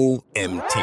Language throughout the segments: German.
OMT.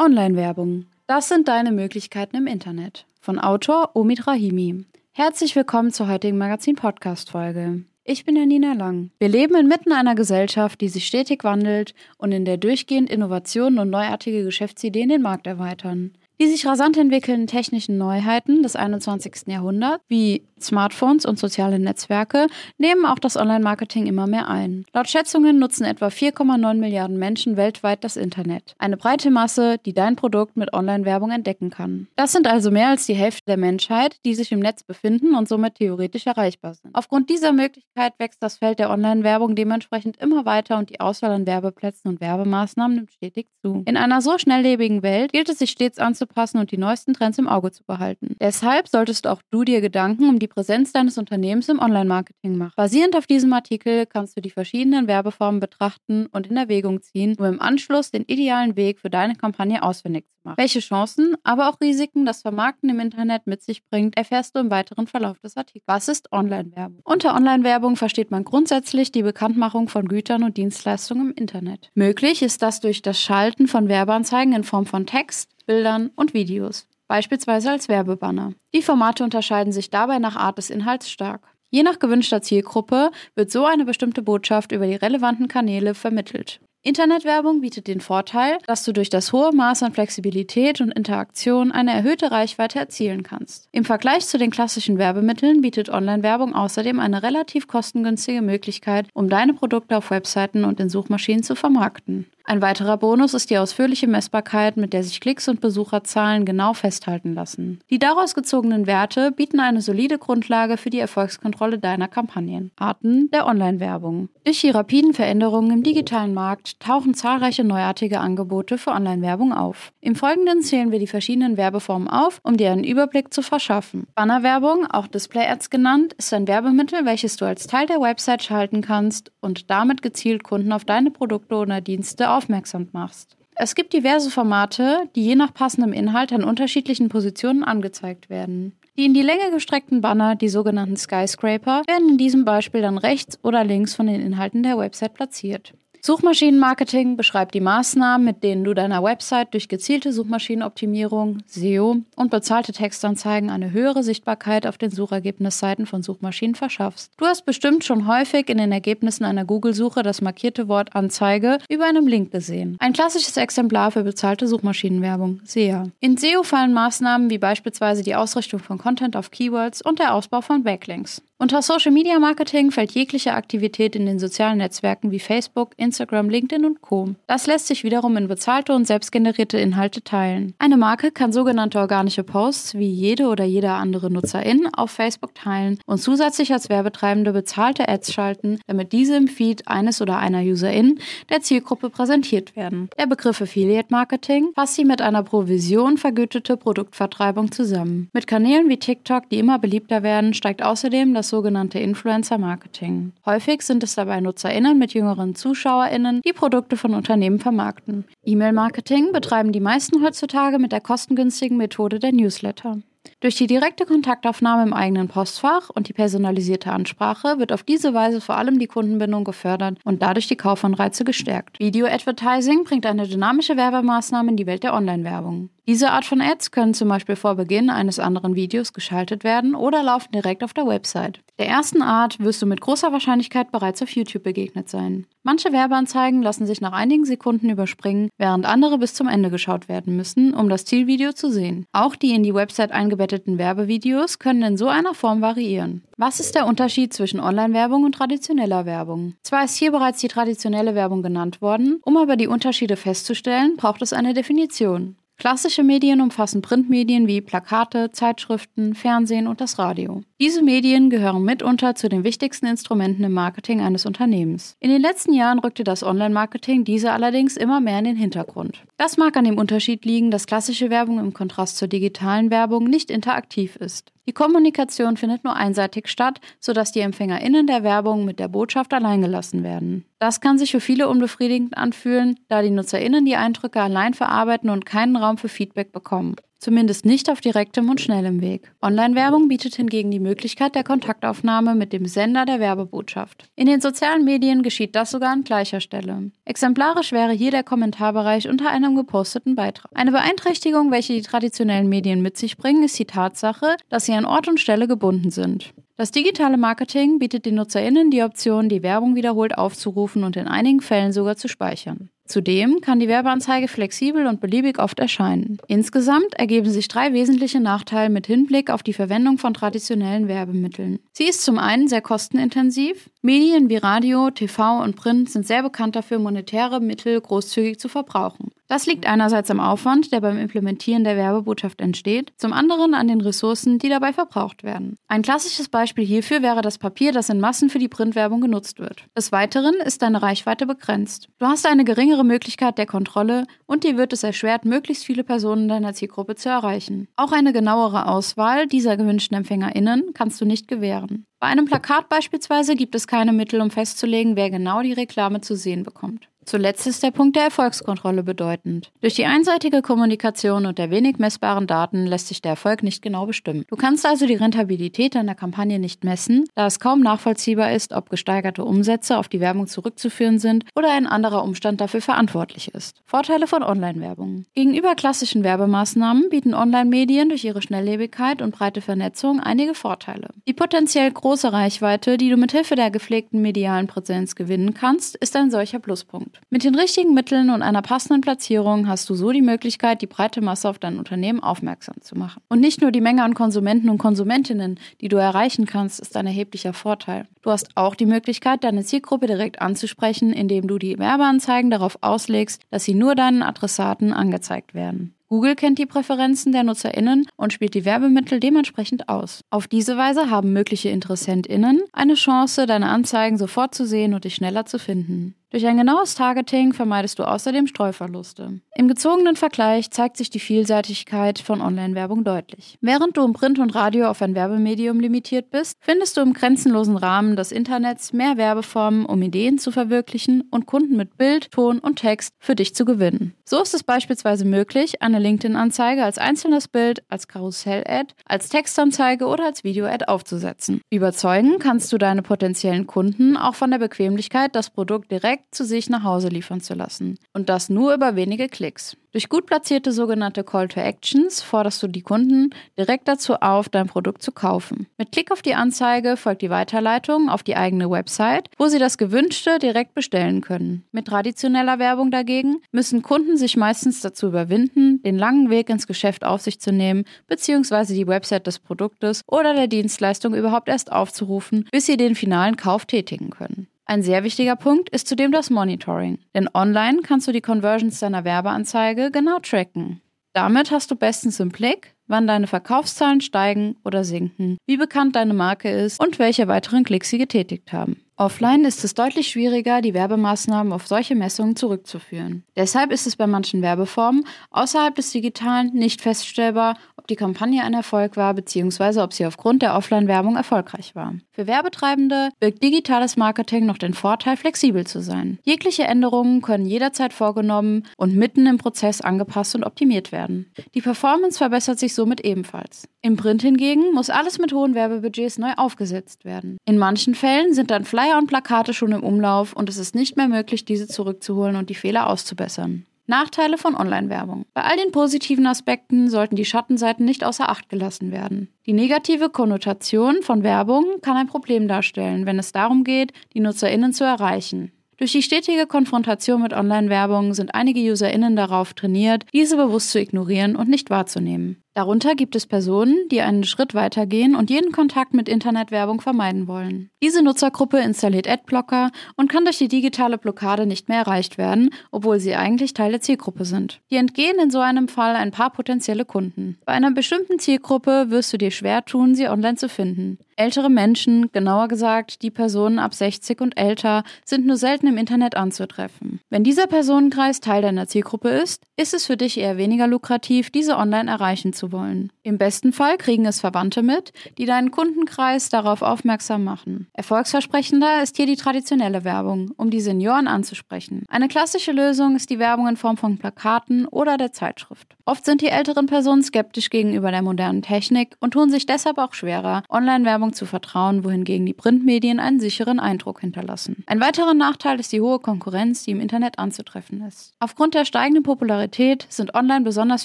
Online-Werbung. Das sind deine Möglichkeiten im Internet. Von Autor Omid Rahimi. Herzlich willkommen zur heutigen Magazin-Podcast-Folge. Ich bin Janina Lang. Wir leben inmitten einer Gesellschaft, die sich stetig wandelt und in der durchgehend Innovationen und neuartige Geschäftsideen den Markt erweitern. Die sich rasant entwickelnden technischen Neuheiten des 21. Jahrhunderts, wie Smartphones und soziale Netzwerke, nehmen auch das Online-Marketing immer mehr ein. Laut Schätzungen nutzen etwa 4,9 Milliarden Menschen weltweit das Internet. Eine breite Masse, die dein Produkt mit Online-Werbung entdecken kann. Das sind also mehr als die Hälfte der Menschheit, die sich im Netz befinden und somit theoretisch erreichbar sind. Aufgrund dieser Möglichkeit wächst das Feld der Online-Werbung dementsprechend immer weiter und die Auswahl an Werbeplätzen und Werbemaßnahmen nimmt stetig zu. In einer so schnelllebigen Welt gilt es sich stets anzupassen, anzupassen und die neuesten Trends im Auge zu behalten. Deshalb solltest auch du dir Gedanken um die Präsenz deines Unternehmens im Online-Marketing machen. Basierend auf diesem Artikel kannst du die verschiedenen Werbeformen betrachten und in Erwägung ziehen, um im Anschluss den idealen Weg für deine Kampagne ausfindig zu machen. Welche Chancen, aber auch Risiken das Vermarkten im Internet mit sich bringt, erfährst du im weiteren Verlauf des Artikels. Was ist Online-Werbung? Unter Online-Werbung versteht man grundsätzlich die Bekanntmachung von Gütern und Dienstleistungen im Internet. Möglich ist das durch das Schalten von Werbeanzeigen in Form von Text, Bildern und Videos, beispielsweise als Werbebanner. Die Formate unterscheiden sich dabei nach Art des Inhalts stark. Je nach gewünschter Zielgruppe wird so eine bestimmte Botschaft über die relevanten Kanäle vermittelt. Internetwerbung bietet den Vorteil, dass du durch das hohe Maß an Flexibilität und Interaktion eine erhöhte Reichweite erzielen kannst. Im Vergleich zu den klassischen Werbemitteln bietet Online-Werbung außerdem eine relativ kostengünstige Möglichkeit, um deine Produkte auf Webseiten und in Suchmaschinen zu vermarkten. Ein weiterer Bonus ist die ausführliche Messbarkeit, mit der sich Klicks und Besucherzahlen genau festhalten lassen. Die daraus gezogenen Werte bieten eine solide Grundlage für die Erfolgskontrolle deiner Kampagnen. Arten der Online-Werbung. Durch die rapiden Veränderungen im digitalen Markt tauchen zahlreiche neuartige Angebote für Online-Werbung auf. Im Folgenden zählen wir die verschiedenen Werbeformen auf, um dir einen Überblick zu verschaffen. Bannerwerbung, auch Display-Ads genannt, ist ein Werbemittel, welches du als Teil der Website schalten kannst und damit gezielt Kunden auf deine Produkte oder Dienste aufmerksam machst. Es gibt diverse Formate, die je nach passendem Inhalt an unterschiedlichen Positionen angezeigt werden. Die in die Länge gestreckten Banner, die sogenannten Skyscraper, werden in diesem Beispiel dann rechts oder links von den Inhalten der Website platziert. Suchmaschinenmarketing beschreibt die Maßnahmen, mit denen du deiner Website durch gezielte Suchmaschinenoptimierung, SEO und bezahlte Textanzeigen eine höhere Sichtbarkeit auf den Suchergebnisseiten von Suchmaschinen verschaffst. Du hast bestimmt schon häufig in den Ergebnissen einer Google-Suche das markierte Wort Anzeige über einem Link gesehen. Ein klassisches Exemplar für bezahlte Suchmaschinenwerbung, SEA. In SEO fallen Maßnahmen wie beispielsweise die Ausrichtung von Content auf Keywords und der Ausbau von Backlinks. Unter Social Media Marketing fällt jegliche Aktivität in den sozialen Netzwerken wie Facebook, Instagram, LinkedIn und Co. Das lässt sich wiederum in bezahlte und selbstgenerierte Inhalte teilen. Eine Marke kann sogenannte organische Posts wie jede oder jeder andere Nutzerin auf Facebook teilen und zusätzlich als Werbetreibende bezahlte Ads schalten, damit diese im Feed eines oder einer Userin der Zielgruppe präsentiert werden. Der Begriff Affiliate Marketing fasst die mit einer Provision vergütete Produktvertreibung zusammen. Mit Kanälen wie TikTok, die immer beliebter werden, steigt außerdem das das sogenannte Influencer-Marketing. Häufig sind es dabei NutzerInnen mit jüngeren ZuschauerInnen, die Produkte von Unternehmen vermarkten. E-Mail-Marketing betreiben die meisten heutzutage mit der kostengünstigen Methode der Newsletter. Durch die direkte Kontaktaufnahme im eigenen Postfach und die personalisierte Ansprache wird auf diese Weise vor allem die Kundenbindung gefördert und dadurch die Kaufanreize gestärkt. Video Advertising bringt eine dynamische Werbemaßnahme in die Welt der Online-Werbung. Diese Art von Ads können zum Beispiel vor Beginn eines anderen Videos geschaltet werden oder laufen direkt auf der Website. Der ersten Art wirst du mit großer Wahrscheinlichkeit bereits auf YouTube begegnet sein. Manche Werbeanzeigen lassen sich nach einigen Sekunden überspringen, während andere bis zum Ende geschaut werden müssen, um das Zielvideo zu sehen. Auch die in die Website eingebetteten Werbevideos können in so einer Form variieren. Was ist der Unterschied zwischen Online-Werbung und traditioneller Werbung? Zwar ist hier bereits die traditionelle Werbung genannt worden, um aber die Unterschiede festzustellen, braucht es eine Definition. Klassische Medien umfassen Printmedien wie Plakate, Zeitschriften, Fernsehen und das Radio. Diese Medien gehören mitunter zu den wichtigsten Instrumenten im Marketing eines Unternehmens. In den letzten Jahren rückte das Online-Marketing diese allerdings immer mehr in den Hintergrund. Das mag an dem Unterschied liegen, dass klassische Werbung im Kontrast zur digitalen Werbung nicht interaktiv ist. Die Kommunikation findet nur einseitig statt, sodass die EmpfängerInnen der Werbung mit der Botschaft allein gelassen werden. Das kann sich für viele unbefriedigend anfühlen, da die NutzerInnen die Eindrücke allein verarbeiten und keinen Raum Raum für Feedback bekommen. Zumindest nicht auf direktem und schnellem Weg. Online-Werbung bietet hingegen die Möglichkeit der Kontaktaufnahme mit dem Sender der Werbebotschaft. In den sozialen Medien geschieht das sogar an gleicher Stelle. Exemplarisch wäre hier der Kommentarbereich unter einem geposteten Beitrag. Eine Beeinträchtigung, welche die traditionellen Medien mit sich bringen, ist die Tatsache, dass sie an Ort und Stelle gebunden sind. Das digitale Marketing bietet den NutzerInnen die Option, die Werbung wiederholt aufzurufen und in einigen Fällen sogar zu speichern. Zudem kann die Werbeanzeige flexibel und beliebig oft erscheinen. Insgesamt ergeben sich drei wesentliche Nachteile mit Hinblick auf die Verwendung von traditionellen Werbemitteln. Sie ist zum einen sehr kostenintensiv. Medien wie Radio, TV und Print sind sehr bekannt dafür, monetäre Mittel großzügig zu verbrauchen. Das liegt einerseits am Aufwand, der beim Implementieren der Werbebotschaft entsteht, zum anderen an den Ressourcen, die dabei verbraucht werden. Ein klassisches Beispiel hierfür wäre das Papier, das in Massen für die Printwerbung genutzt wird. Des Weiteren ist deine Reichweite begrenzt. Du hast eine geringere Möglichkeit der Kontrolle und dir wird es erschwert, möglichst viele Personen deiner Zielgruppe zu erreichen. Auch eine genauere Auswahl dieser gewünschten EmpfängerInnen kannst du nicht gewähren. Bei einem Plakat beispielsweise gibt es keine Mittel, um festzulegen, wer genau die Reklame zu sehen bekommt. Zuletzt ist der Punkt der Erfolgskontrolle bedeutend. Durch die einseitige Kommunikation und der wenig messbaren Daten lässt sich der Erfolg nicht genau bestimmen. Du kannst also die Rentabilität deiner Kampagne nicht messen, da es kaum nachvollziehbar ist, ob gesteigerte Umsätze auf die Werbung zurückzuführen sind oder ein anderer Umstand dafür verantwortlich ist. Vorteile von Online-Werbung. Gegenüber klassischen Werbemaßnahmen bieten Online-Medien durch ihre Schnelllebigkeit und breite Vernetzung einige Vorteile. Die potenziell große Reichweite, die du mit Hilfe der gepflegten medialen Präsenz gewinnen kannst, ist ein solcher Pluspunkt. Mit den richtigen Mitteln und einer passenden Platzierung hast du so die Möglichkeit, die breite Masse auf dein Unternehmen aufmerksam zu machen. Und nicht nur die Menge an Konsumenten und Konsumentinnen, die du erreichen kannst, ist ein erheblicher Vorteil. Du hast auch die Möglichkeit, deine Zielgruppe direkt anzusprechen, indem du die Werbeanzeigen darauf auslegst, dass sie nur deinen Adressaten angezeigt werden. Google kennt die Präferenzen der NutzerInnen und spielt die Werbemittel dementsprechend aus. Auf diese Weise haben mögliche InteressentInnen eine Chance, deine Anzeigen sofort zu sehen und dich schneller zu finden. Durch ein genaues Targeting vermeidest du außerdem Streuverluste. Im gezogenen Vergleich zeigt sich die Vielseitigkeit von Online-Werbung deutlich. Während du im Print und Radio auf ein Werbemedium limitiert bist, findest du im grenzenlosen Rahmen des Internets mehr Werbeformen, um Ideen zu verwirklichen und Kunden mit Bild, Ton und Text für dich zu gewinnen. So ist es beispielsweise möglich, eine LinkedIn-Anzeige als einzelnes Bild, als Karussell-Ad, als Textanzeige oder als Video-Ad aufzusetzen. Überzeugen kannst du deine potenziellen Kunden auch von der Bequemlichkeit, das Produkt direkt direkt zu sich nach Hause liefern zu lassen. Und das nur über wenige Klicks. Durch gut platzierte sogenannte Call to Actions forderst du die Kunden direkt dazu auf, dein Produkt zu kaufen. Mit Klick auf die Anzeige folgt die Weiterleitung auf die eigene Website, wo sie das Gewünschte direkt bestellen können. Mit traditioneller Werbung dagegen müssen Kunden sich meistens dazu überwinden, den langen Weg ins Geschäft auf sich zu nehmen, beziehungsweise die Website des Produktes oder der Dienstleistung überhaupt erst aufzurufen, bis sie den finalen Kauf tätigen können. Ein sehr wichtiger Punkt ist zudem das Monitoring, denn online kannst du die Conversions deiner Werbeanzeige genau tracken. Damit hast du bestens im Blick, wann deine Verkaufszahlen steigen oder sinken, wie bekannt deine Marke ist und welche weiteren Klicks sie getätigt haben. Offline ist es deutlich schwieriger, die Werbemaßnahmen auf solche Messungen zurückzuführen. Deshalb ist es bei manchen Werbeformen außerhalb des Digitalen nicht feststellbar, ob die Kampagne ein Erfolg war bzw. ob sie aufgrund der Offline-Werbung erfolgreich war. Für Werbetreibende birgt digitales Marketing noch den Vorteil, flexibel zu sein. Jegliche Änderungen können jederzeit vorgenommen und mitten im Prozess angepasst und optimiert werden. Die Performance verbessert sich somit ebenfalls. Im Print hingegen muss alles mit hohen Werbebudgets neu aufgesetzt werden. In manchen Fällen sind dann Flyer und Plakate schon im Umlauf und es ist nicht mehr möglich, diese zurückzuholen und die Fehler auszubessern. Nachteile von Online-Werbung. Bei all den positiven Aspekten sollten die Schattenseiten nicht außer Acht gelassen werden. Die negative Konnotation von Werbung kann ein Problem darstellen, wenn es darum geht, die Nutzerinnen zu erreichen. Durch die stetige Konfrontation mit Online-Werbung sind einige UserInnen darauf trainiert, diese bewusst zu ignorieren und nicht wahrzunehmen. Darunter gibt es Personen, die einen Schritt weitergehen und jeden Kontakt mit Internetwerbung vermeiden wollen. Diese Nutzergruppe installiert Adblocker und kann durch die digitale Blockade nicht mehr erreicht werden, obwohl sie eigentlich Teil der Zielgruppe sind. Die entgehen in so einem Fall ein paar potenzielle Kunden. Bei einer bestimmten Zielgruppe wirst du dir schwer tun, sie online zu finden. Ältere Menschen, genauer gesagt die Personen ab 60 und älter, sind nur selten im Internet anzutreffen. Wenn dieser Personenkreis Teil deiner Zielgruppe ist, ist es für dich eher weniger lukrativ, diese online erreichen zu wollen. Im besten Fall kriegen es Verwandte mit, die deinen Kundenkreis darauf aufmerksam machen. Erfolgsversprechender ist hier die traditionelle Werbung, um die Senioren anzusprechen. Eine klassische Lösung ist die Werbung in Form von Plakaten oder der Zeitschrift. Oft sind die älteren Personen skeptisch gegenüber der modernen Technik und tun sich deshalb auch schwerer, Online-Werbung zu vertrauen, wohingegen die Printmedien einen sicheren Eindruck hinterlassen. Ein weiterer Nachteil ist die hohe Konkurrenz, die im Internet anzutreffen ist. Aufgrund der steigenden Popularität sind online besonders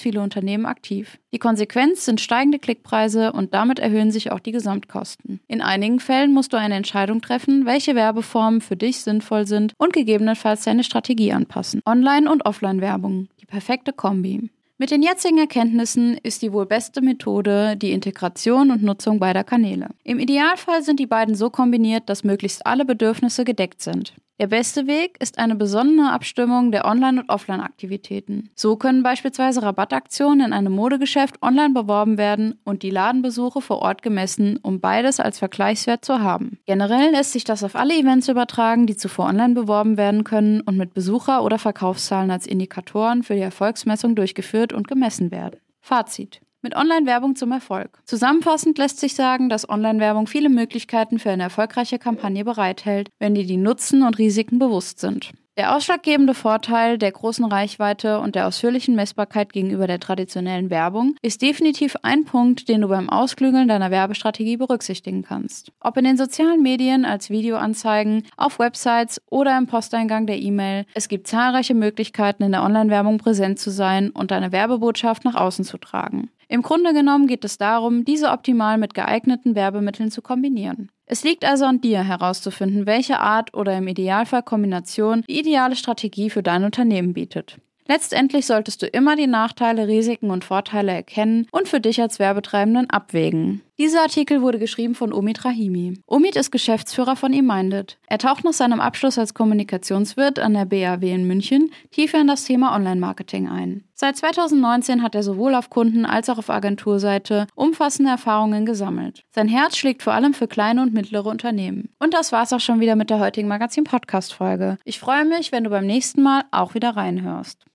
viele Unternehmen aktiv. Die Konsequenz sind steigende Klickpreise und damit erhöhen sich auch die Gesamtkosten. In einigen Fällen musst du eine Entscheidung treffen, welche Werbeformen für dich sinnvoll sind und gegebenenfalls deine Strategie anpassen. Online- und Offline-Werbung, die perfekte Kombi. Mit den jetzigen Erkenntnissen ist die wohl beste Methode die Integration und Nutzung beider Kanäle. Im Idealfall sind die beiden so kombiniert, dass möglichst alle Bedürfnisse gedeckt sind. Der beste Weg ist eine besonnene Abstimmung der Online- und Offline-Aktivitäten. So können beispielsweise Rabattaktionen in einem Modegeschäft online beworben werden und die Ladenbesuche vor Ort gemessen, um beides als Vergleichswert zu haben. Generell lässt sich das auf alle Events übertragen, die zuvor online beworben werden können und mit Besucher- oder Verkaufszahlen als Indikatoren für die Erfolgsmessung durchgeführt und gemessen werden. Fazit mit Online-Werbung zum Erfolg. Zusammenfassend lässt sich sagen, dass Online-Werbung viele Möglichkeiten für eine erfolgreiche Kampagne bereithält, wenn dir die Nutzen und Risiken bewusst sind. Der ausschlaggebende Vorteil der großen Reichweite und der ausführlichen Messbarkeit gegenüber der traditionellen Werbung ist definitiv ein Punkt, den du beim Ausklügeln deiner Werbestrategie berücksichtigen kannst. Ob in den sozialen Medien, als Videoanzeigen, auf Websites oder im Posteingang der E-Mail, es gibt zahlreiche Möglichkeiten, in der Online-Werbung präsent zu sein und deine Werbebotschaft nach außen zu tragen. Im Grunde genommen geht es darum, diese optimal mit geeigneten Werbemitteln zu kombinieren. Es liegt also an dir herauszufinden, welche Art oder im Idealfall Kombination die ideale Strategie für dein Unternehmen bietet. Letztendlich solltest du immer die Nachteile, Risiken und Vorteile erkennen und für dich als Werbetreibenden abwägen. Dieser Artikel wurde geschrieben von Omid Rahimi. Omid ist Geschäftsführer von eMinded. Er taucht nach seinem Abschluss als Kommunikationswirt an der BAW in München tiefer in das Thema Online-Marketing ein. Seit 2019 hat er sowohl auf Kunden- als auch auf Agenturseite umfassende Erfahrungen gesammelt. Sein Herz schlägt vor allem für kleine und mittlere Unternehmen. Und das war's auch schon wieder mit der heutigen Magazin-Podcast-Folge. Ich freue mich, wenn du beim nächsten Mal auch wieder reinhörst.